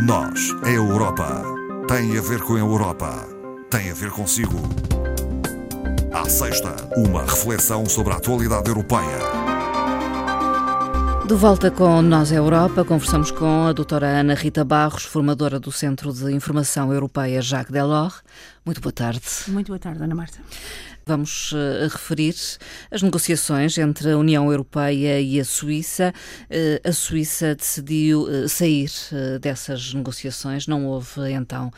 Nós, a Europa, tem a ver com a Europa, tem a ver consigo. À sexta, uma reflexão sobre a atualidade europeia. De volta com Nós a Europa, conversamos com a doutora Ana Rita Barros, formadora do Centro de Informação Europeia Jacques Delors. Muito boa tarde. Muito boa tarde, Ana Marta. Vamos uh, referir as negociações entre a União Europeia e a Suíça. Uh, a Suíça decidiu uh, sair dessas negociações, não houve então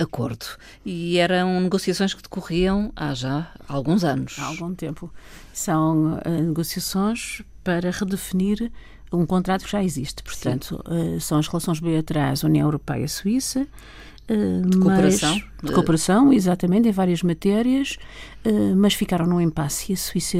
acordo. E eram negociações que decorriam há já alguns anos. Há algum tempo. São negociações para redefinir um contrato que já existe. Portanto, são as relações bilaterais União Europeia-Suíça de cooperação. Mas, de cooperação, exatamente, em várias matérias, eh, mas ficaram num impasse e a Suíça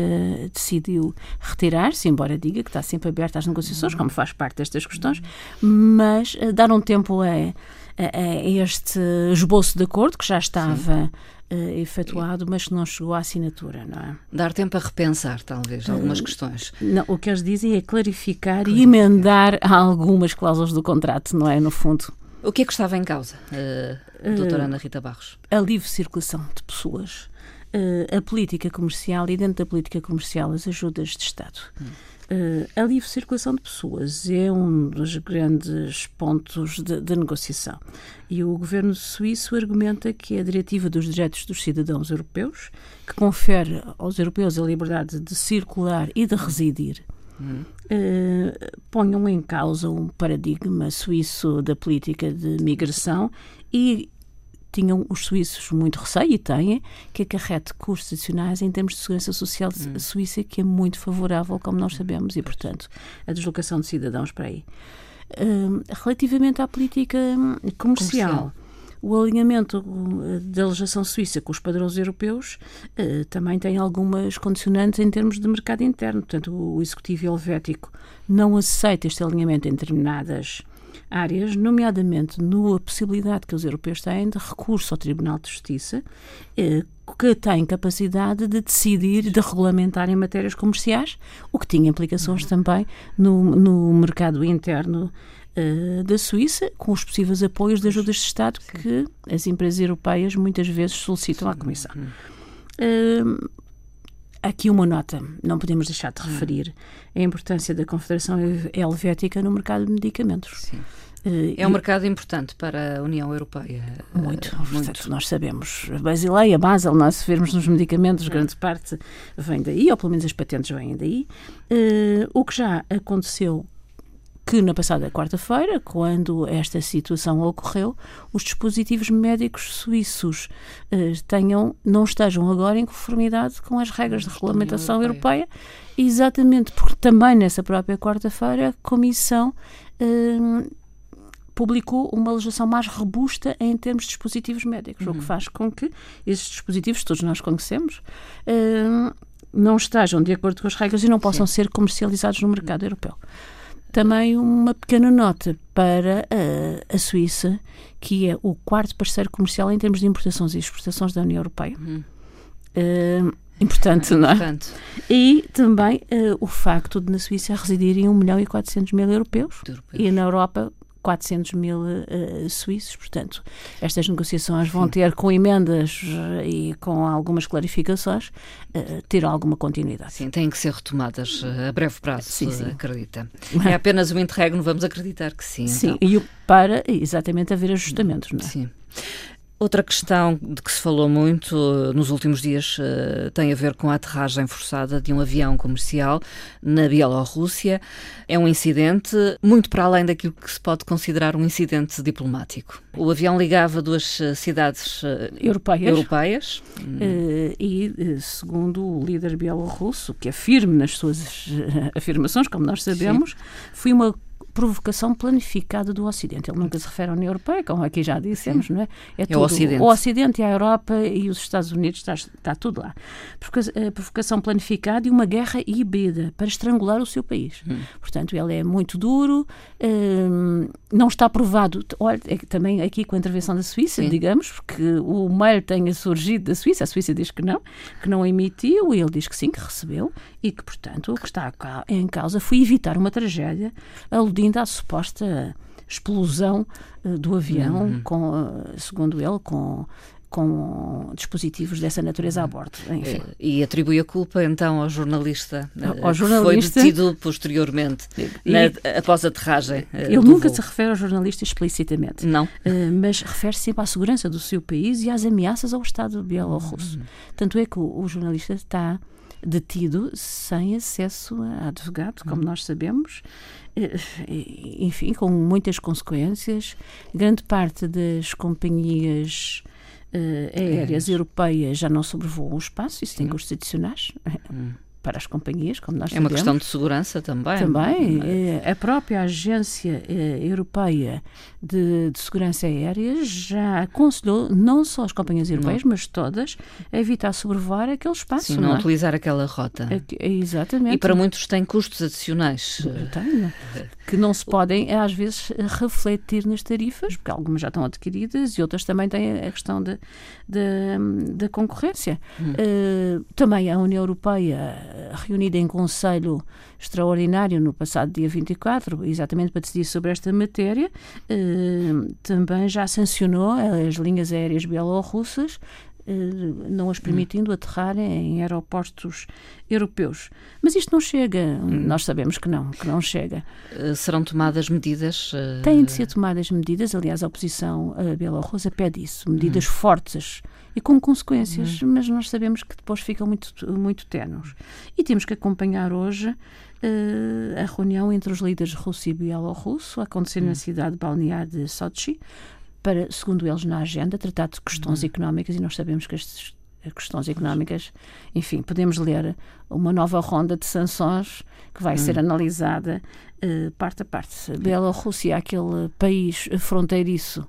decidiu retirar-se, embora diga que está sempre aberta às negociações, como faz parte destas questões, mas eh, dar um tempo a, a, a este esboço de acordo que já estava uh, efetuado, mas que não chegou à assinatura, não é? Dar tempo a repensar, talvez, algumas uh, questões. Não, o que eles dizem é clarificar, clarificar. e emendar algumas cláusulas do contrato, não é? No fundo. O que é que estava em causa, uh, doutora Ana Rita Barros? A livre circulação de pessoas, uh, a política comercial e dentro da política comercial as ajudas de Estado. Hum. Uh, a livre circulação de pessoas é um dos grandes pontos de, de, negociação. E o governo suíço argumenta que a diretiva dos direitos dos cidadãos europeus, que confere aos europeus a liberdade de circular e de residir uh, ponham em causa um paradigma suíço da política de migração e tinham os suíços muito receio e têm que acarrete custos adicionais em termos de segurança social hum. suíça que é muito favorável, como nós sabemos, e portanto a deslocação de cidadãos para aí. Uh, relativamente à política comercial, comercial o alinhamento eh, da legislação suíça com os padrões europeus eh, também tem algumas condicionantes em termos de mercado interno. Portanto, o Executivo Helvético não aceita este alinhamento em determinadas áreas, nomeadamente na possibilidade que os europeus têm de recurso ao Tribunal de Justiça, eh, que tem capacidade de decidir, de regulamentar em matérias comerciais, o que tinha implicações também no, no mercado interno uh, da Suíça, com os possíveis apoios de ajudas de Estado Sim. que as empresas europeias muitas vezes solicitam Sim. à Comissão. Uh, aqui uma nota, não podemos deixar de hum. referir a importância da Confederação Helvética no mercado de medicamentos. Sim. Uh, é um mercado importante para a União Europeia. Muito, uh, muito. nós sabemos. A Basileia, a Basel, nós se vermos nos medicamentos, grande parte vem daí, ou pelo menos as patentes vêm daí. Uh, o que já aconteceu que na passada quarta-feira, quando esta situação ocorreu, os dispositivos médicos suíços eh, tenham, não estejam agora em conformidade com as regras de regulamentação europeia. europeia, exatamente porque também nessa própria quarta-feira a Comissão eh, publicou uma legislação mais robusta em termos de dispositivos médicos, uhum. o que uhum. faz com que esses dispositivos, todos nós conhecemos, eh, não estejam de acordo com as regras e não possam Sim. ser comercializados no mercado europeu. Também uma pequena nota para a, a, Suíça, que é o quarto parceiro comercial em termos de importações e exportações da União Europeia. Uhum. Uh, importante, não é? Importante. E também uh, o facto de na Suíça residirem 1 milhão e 400 mil europeus, europeus. e na Europa 400 mil uh, suíços. Portanto, estas negociações vão ter, com emendas uh, e com algumas clarificações, uh, ter alguma continuidade. Sim, têm que ser retomadas a breve prazo, sim, sim. acredita. É apenas um interregno, vamos acreditar que sim. Sim, então. e para exatamente haver ajustamentos, não é? Sim. Outra questão de que se falou muito eh, nos últimos dias uh, tem a ver com a aterragem forçada de um avião comercial na Bielorrússia. É um incidente muito para além daquilo que se pode considerar um incidente diplomático. O avião ligava duas eh, cidades europeias. europeias. E, segundo o líder bielorrusso, que é firme nas suas afirmações, como nós sabemos, Sim. foi uma provocação planificada do Ocidente. Ele nunca se refere à União Europeia, como aqui já dissemos, Sim. não é? É, é o Ocidente. O Ocidente, a Europa e os Estados Unidos, está, está tudo lá. A provocação planificada e uma guerra híbrida para estrangular o seu país. Hum. Portanto, ele é muito duro, hum, não está provado, olha, é também aqui com a intervenção da Suíça, Sim. digamos, porque o mail tenha surgido da Suíça, a Suíça diz que não, que não emitiu, e ele diz que sim, que recebeu, e que, portanto, o que está em causa foi evitar uma tragédia aludindo à suposta explosão uh, do avião, uhum. com, segundo ele, com com dispositivos dessa natureza a bordo. Enfim. E atribui a culpa então ao jornalista, ao jornalista foi detido posteriormente, e, na, após a aterragem. Ele nunca voo. se refere ao jornalista explicitamente. Não. Uh, mas refere-se sempre à segurança do seu país e às ameaças ao Estado bielorrusso. Uhum. Tanto é que o, o jornalista está detido sem acesso a advogado, como uhum. nós sabemos, eh, enfim, com muitas consequências. Grande parte das companhias uh, aéreas é. europeias já não sobrevoam o espaço, isso tem custos adicionais. Hum para as companhias, como nós é sabemos. É uma questão de segurança também. Também. É? A própria Agência eh, Europeia de, de, Segurança Aérea já aconselhou não só as companhias europeias, não. mas todas, a evitar sobrevoar aquele espaço. Sim, não, não é? utilizar aquela rota. Exatamente. E para muitos tem custos adicionais. Tem, que não se podem, às vezes, refletir nas tarifas, porque algumas já estão adquiridas e outras também têm a questão da concorrência. Hum. Uh, também a União Europeia reunida em conselho extraordinário no passado dia 24, exatamente para decidir sobre esta matéria, eh, também já sancionou as linhas aéreas bielorrussas eh, não as permitindo aterrar em aeroportos europeus. Mas isto não chega, hum. nós sabemos que não, que não chega. Eh, serão tomadas medidas? Têm de ser tomadas medidas, aliás, a oposição bielorrussa pede isso, medidas hum. fortes e com consequências, uhum. mas nós sabemos que depois ficam muito, muito tenos. E temos que acompanhar hoje uh, a reunião entre os líderes russo e bielorrusso, a acontecer uhum. na cidade balnear de Sochi, para, segundo eles na agenda, tratar de questões uhum. económicas, e nós sabemos que estas questões económicas, enfim, podemos ler uma nova ronda de sanções que vai ser hum. analisada uh, parte a parte. Bielorrússia é aquele país fronteiriço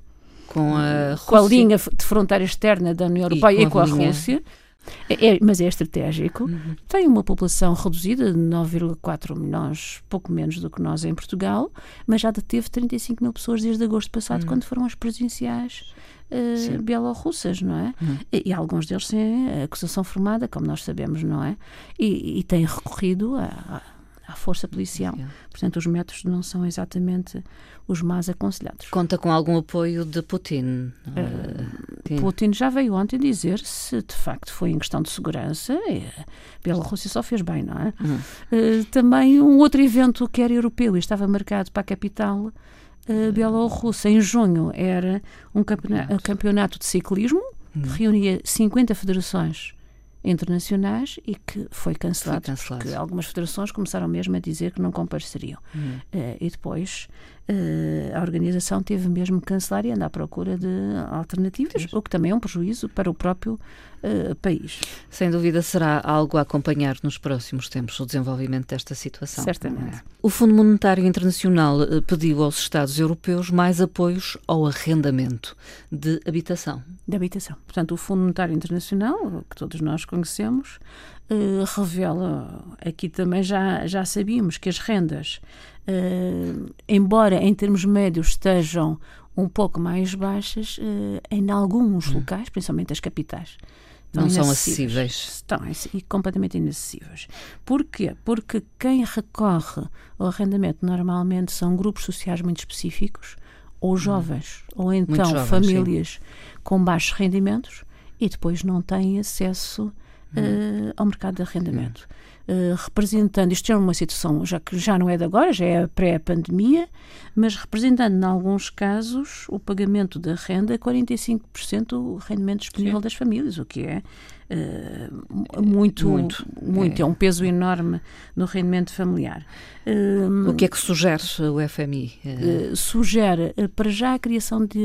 com a, com a linha de fronteira externa da União Europeia e com a, e com a Rússia. É, é, mas é estratégico. Uhum. Tem uma população reduzida de 9,4 milhões, pouco menos do que nós em Portugal, mas já deteve 35 mil pessoas desde agosto passado, uhum. quando foram as presidenciais uh, bielorrussas, não é? Uhum. E, e, alguns deles têm acusação formada, como nós sabemos, não é? E, e têm recorrido a, a à força policial. Portanto, os métodos não são exatamente os mais aconselhados. Conta com algum apoio de Putin? Uh, Putin já veio ontem dizer se de facto foi em questão de segurança. a Bielorrússia só fez bem, não é? Uhum. Uh, também um outro evento que era europeu e estava marcado para a capital uh, Bielorrússia em junho era um campeonato, um campeonato de ciclismo uhum. que reunia 50 federações internacionais e que foi cancelado, foi cancelado. porque algumas federações começaram mesmo a dizer que não compareceriam. Uh, e depois uh, a organização teve mesmo que cancelar e andar à procura de alternativas, Sim. o que também é um prejuízo para o próprio uh, país. Sem dúvida será algo a acompanhar nos próximos tempos o desenvolvimento desta situação. Certamente. O Fundo Monetário Internacional pediu aos Estados europeus mais apoios ao arrendamento de habitação. De habitação. Portanto, o Fundo Monetário Internacional, que todos nós conhecemos, uh, revela, aqui também já, já sabíamos que as rendas, uh, embora em termos médios estejam um pouco mais baixas, uh, em alguns hum. locais, principalmente as capitais, não são acessíveis. Estão e completamente inacessíveis. Porquê? Porque quem recorre ao arrendamento normalmente são grupos sociais muito específicos, ou hum. jovens, hum. ou então jovens, famílias sim. com baixos rendimentos e depois não têm acesso uh, ao mercado de arrendamento. Uh, representando, isto é uma situação já que já não é de agora, já é pré-pandemia, mas representando, em alguns casos, o pagamento da renda 45% do rendimento disponível Sim. das famílias, o que é uh, muito, muito, muito é. é. um peso enorme no rendimento familiar. Uh, o que é que sugere o FMI? Uh, sugere, para já, a criação de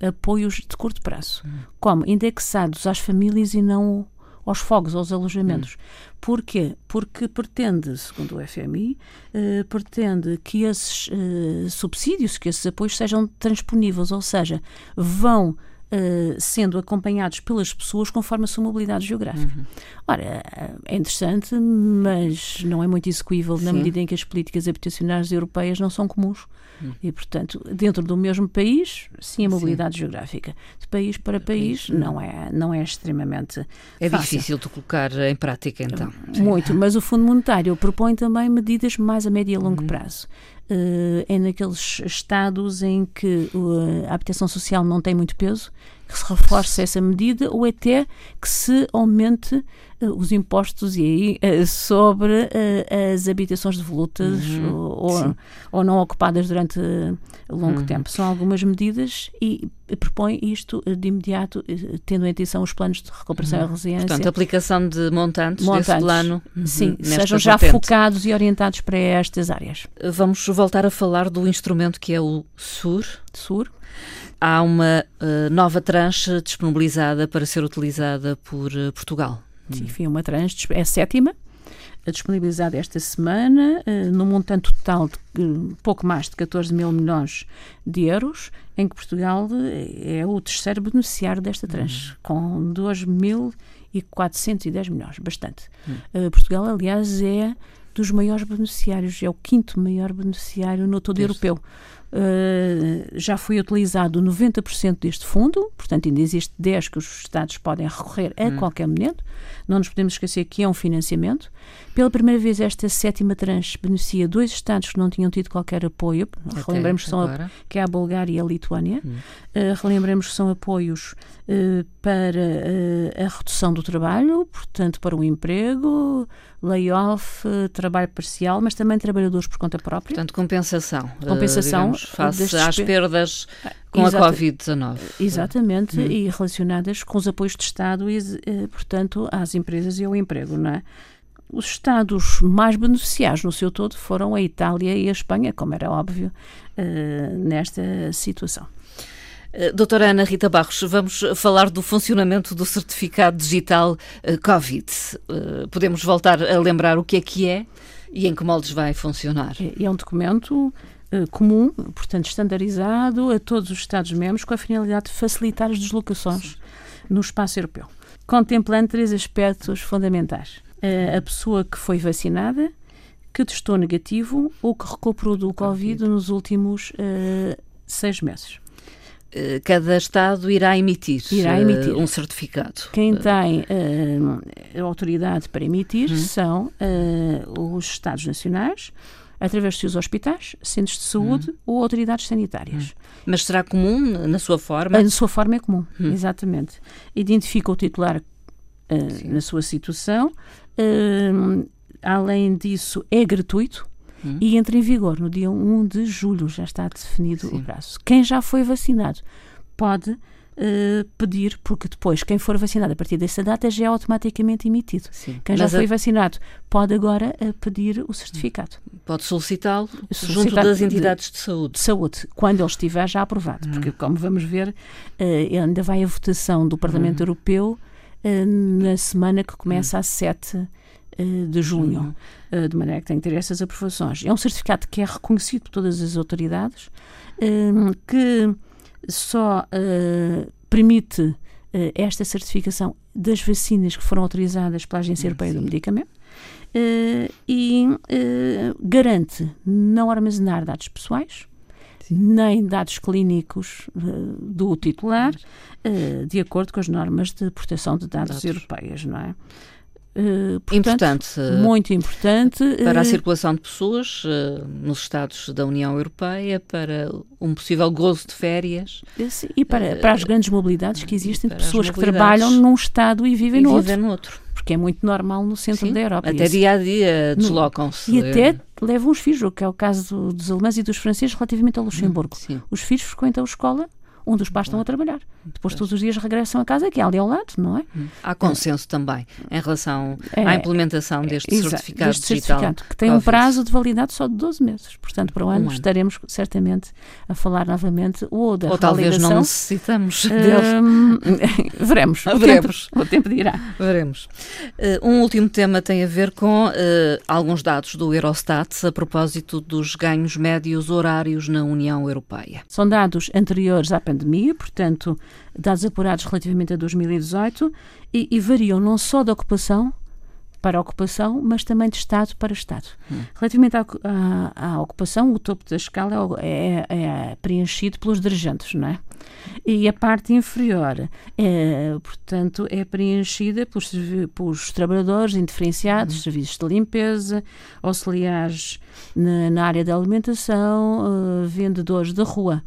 apoios de curto prazo, hum. como indexados às famílias e não aos fogos, aos alojamentos. Hum. Porquê? Porque pretende, segundo o FMI, eh, pretende que esses eh, subsídios, que esses apoios sejam transponíveis, ou seja, vão Uh, sendo acompanhados pelas pessoas conforme a sua mobilidade geográfica. Uhum. Ora, é interessante, mas não é muito execuível Sim. na medida em que as políticas habitacionais europeias não são comuns. E, portanto, dentro do mesmo país, sim, a mobilidade sim. geográfica. De país para país, não é, não é extremamente. É fácil. difícil de colocar em prática, então. Muito, mas o Fundo Monetário propõe também medidas mais a médio e a longo uhum. prazo. É naqueles estados em que a habitação social não tem muito peso, que se reforce essa medida ou até que se aumente uh, os impostos e aí uh, sobre uh, as habitações devolutas uhum, ou, ou, não ocupadas durante longo uhum. tempo. São algumas medidas e propõe isto de imediato, tendo em atenção os planos de recuperação uhum. e resiliência. Portanto, aplicação de montantes, montantes desse plano. Uhum, sim, sejam já focados e orientados para estas áreas. Vamos voltar a falar do instrumento que é o SUR. SUR há uma uh, nova tranche disponibilizada para ser utilizada por uh, Portugal. Sim, enfim, uma tranche, é a sétima, disponibilizada esta semana, uh, num montante total de uh, pouco mais de 14 mil milhões de euros, em que Portugal é o terceiro beneficiário desta tranche, uhum. com 2.410 milhões, bastante. Uhum. Uh, Portugal, aliás, é dos maiores beneficiários, é o quinto maior beneficiário no todo Isso. europeu. Uh, já foi utilizado 90% deste fundo, portanto ainda existe 10 que os Estados podem recorrer a hum. qualquer momento. Não nos podemos esquecer que é um financiamento. Pela primeira vez, esta sétima tranche beneficia dois Estados que não tinham tido qualquer apoio. Até relembremos que, são a, que é a Bulgária e a Lituânia. Hum. Uh, relembremos que são apoios uh, para a redução do trabalho, portanto, para o emprego, layoff, trabalho parcial, mas também trabalhadores por conta própria. Portanto, compensação. Compensação. Digamos, face às perdas com Exato. a Covid-19. Exatamente, hum. e relacionadas com os apoios de Estado e, eh, portanto, às empresas e ao emprego, não é? Os Estados mais beneficiados no seu todo foram a Itália e a Espanha, como era óbvio, uh, nesta situação. Eh, doutora Ana Rita Barros, vamos falar do funcionamento do certificado digital Covid. Podemos voltar a lembrar o que é que é e em que moldes vai funcionar? É, é um documento eh, comum, portanto estandarizado a todos os Estados-membros com a finalidade de facilitar as deslocações no espaço europeu, contemplando três aspectos fundamentais. Eh, a pessoa que foi vacinada, que testou negativo ou que recuperou do Covid, COVID nos últimos uh, seis meses. Cada Estado irá emitir, irá emitir. Uh, um certificado. Quem tem uh, a autoridade para emitir hum. são os Estados Nacionais, através dos seus hospitais, centros de saúde hum. ou autoridades sanitárias. Hum. Mas será comum na sua forma? Na sua forma é comum, hum. exatamente. Identifica o titular uh, na sua situação. Uh, além disso, é gratuito. Hum. E entra em vigor no dia 1 de julho, já está definido Sim. o prazo. Quem já foi vacinado pode uh, pedir, porque depois quem for vacinado a partir dessa data já é automaticamente emitido. Sim. Quem já foi a... vacinado pode agora uh, pedir o certificado. Pode solicitá-lo junto das entidades de, de, saúde. De saúde, quando ele estiver já aprovado, porque hum. como vamos ver, uh, ainda vai a votação do Parlamento hum. Europeu na semana que começa hum. a 7 de junho, de maneira que tem que ter essas aprovações. É um certificado que é reconhecido por todas as autoridades, que só uh, permite uh, esta certificação das vacinas que foram autorizadas pela Agência Europeia Sim. do Medicamento uh, e garante não armazenar dados pessoais, Sim. nem dados clínicos do titular, de acordo com as normas de proteção de dados, dados. europeias, não é? Uh, portanto, importante. Muito importante. Para a uh, circulação de pessoas uh, nos Estados da União Europeia, para um possível gozo de férias. e para, para as grandes mobilidades que existem de pessoas que trabalham num Estado e vivem e no, outro. no outro. Porque é muito normal no centro Sim, da Europa. Até dia a dia deslocam-se. E até levam os filhos, o que é o caso dos alemães e dos franceses relativamente ao Luxemburgo. Sim. Os filhos frequentam a escola onde os pais estão a trabalhar. Depois todos os dias regressam a casa, que é ali ao lado, não é? Hum. Há consenso também em relação é, à implementação deste certificado deste digital. Certificado, que tem um prazo de validade só de 12 meses. Portanto, para o ano, um ano. estaremos certamente a falar novamente ou da Ou talvez não necessitamos um, veremos. O veremos. Tempo, o tempo dirá. Veremos. Uh, um último tema tem a ver com uh, alguns dados do Eurostat a propósito dos ganhos médios horários na União Europeia. São dados anteriores à pandemia pandemia, portanto, dados apurados relativamente a 2018, e, e variam não só da ocupação, para ocupação, mas também de Estado para Estado. Hum. Relativamente à, à, à, ocupação, o topo da escala é, é, é, preenchido pelos dirigentes, não é? E a parte inferior, é, portanto, é preenchida pelos, pelos trabalhadores indiferenciados, hum. serviços de limpeza, auxiliares na, na área da alimentação, uh, vendedores da rua.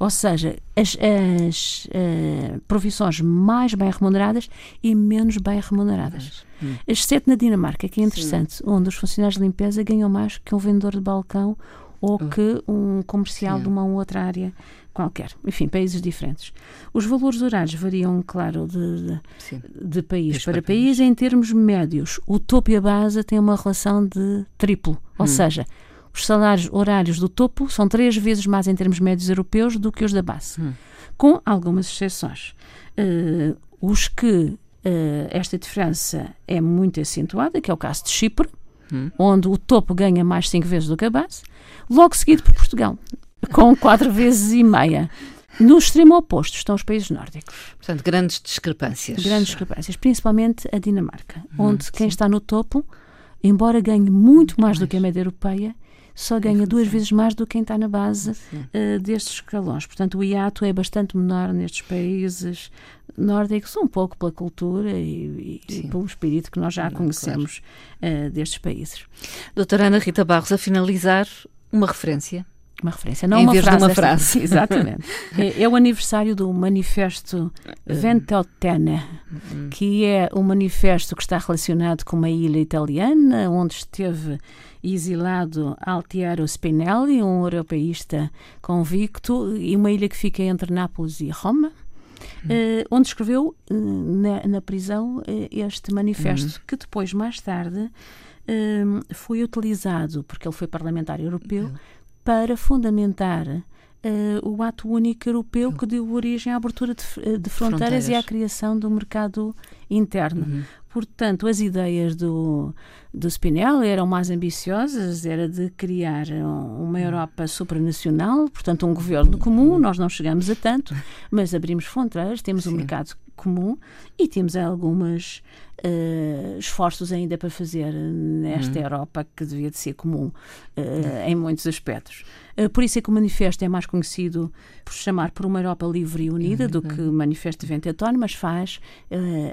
Ou seja, as, as uh, profissões mais bem remuneradas e menos bem remuneradas. Hum. Exceto na Dinamarca, que é interessante, Sim. onde os funcionários de limpeza ganham mais que um vendedor de balcão ou oh. que um comercial Sim. de uma outra área qualquer. Enfim, países diferentes. Os valores horários variam, claro, de, de, de país para país. país. Em termos médios, o topo e a base têm uma relação de triplo. Ou hum. seja, os salários horários do topo são três vezes mais em termos médios europeus do que os da base, hum. com algumas exceções. Uh, os que uh, esta diferença é muito acentuada, que é o caso de Chipre, hum. onde o topo ganha mais cinco vezes do que a base, logo seguido por Portugal, com quatro vezes e meia. No extremo oposto estão os países nórdicos. Portanto, grandes discrepâncias. Grandes discrepâncias, principalmente a Dinamarca, hum, onde sim. quem está no topo, embora ganhe muito, muito mais, mais do que a média europeia, só ganha duas vezes mais do que quem está na base uh, destes escalões. Portanto, o hiato é bastante menor nestes países nórdicos, um pouco pela cultura e, e pelo espírito que nós já Não, conhecemos claro. uh, destes países. Doutora Ana Rita Barros, a finalizar, uma referência uma referência, não em uma vez frase. De uma frase. Exatamente. é, é, o aniversário do Manifesto Ventotene, que é um manifesto que está relacionado com uma ilha italiana, onde esteve exilado Altiero Spinelli, um europeísta convicto, e uma ilha que fica entre Nápoles e Roma. Uh, onde escreveu uh, na, na, prisão este manifesto, uhum. que depois, mais tarde, foi utilizado, porque ele foi parlamentar europeu, uhum. Para fundamentar Uh, o ato único europeu que deu origem à abertura de, de fronteiras, fronteiras, e à criação do mercado interno. Uhum. Portanto, as ideias do, do Spinelli eram mais ambiciosas, era de criar uma hum. Europa supranacional, portanto, um governo comum. Hum. Nós não chegamos a tanto, mas abrimos fronteiras, temos Sim. um mercado comum e temos alguns uh, esforços ainda para fazer nesta uhum. Europa que devia de ser comum uh, em muitos aspectos. Uh, por isso é que o manifesto é mais conhecido por chamar por uma Europa livre e unida uhum. do que o manifesto de Ventetone, mas faz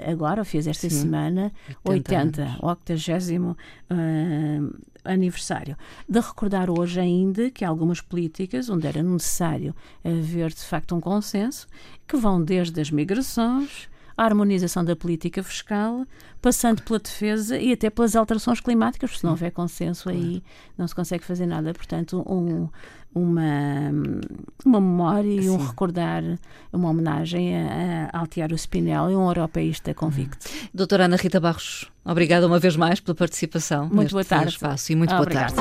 agora, fez esta Sim. semana, 80, 80 80 aniversário. De recordar hoje ainda que há algumas políticas onde era necessário haver de facto um consenso, que vão desde as migrações, a harmonização da política fiscal, passando pela defesa e até pelas alterações climáticas, porque se não houver consenso aí não se consegue fazer nada. Portanto, um, uma, uma memória e um recordar, uma homenagem a, a Altiero Spinelli, um europeísta convicto. Doutora Ana Rita Barros, obrigada uma vez mais pela participação muito boa tarde. espaço e muito boa tarde.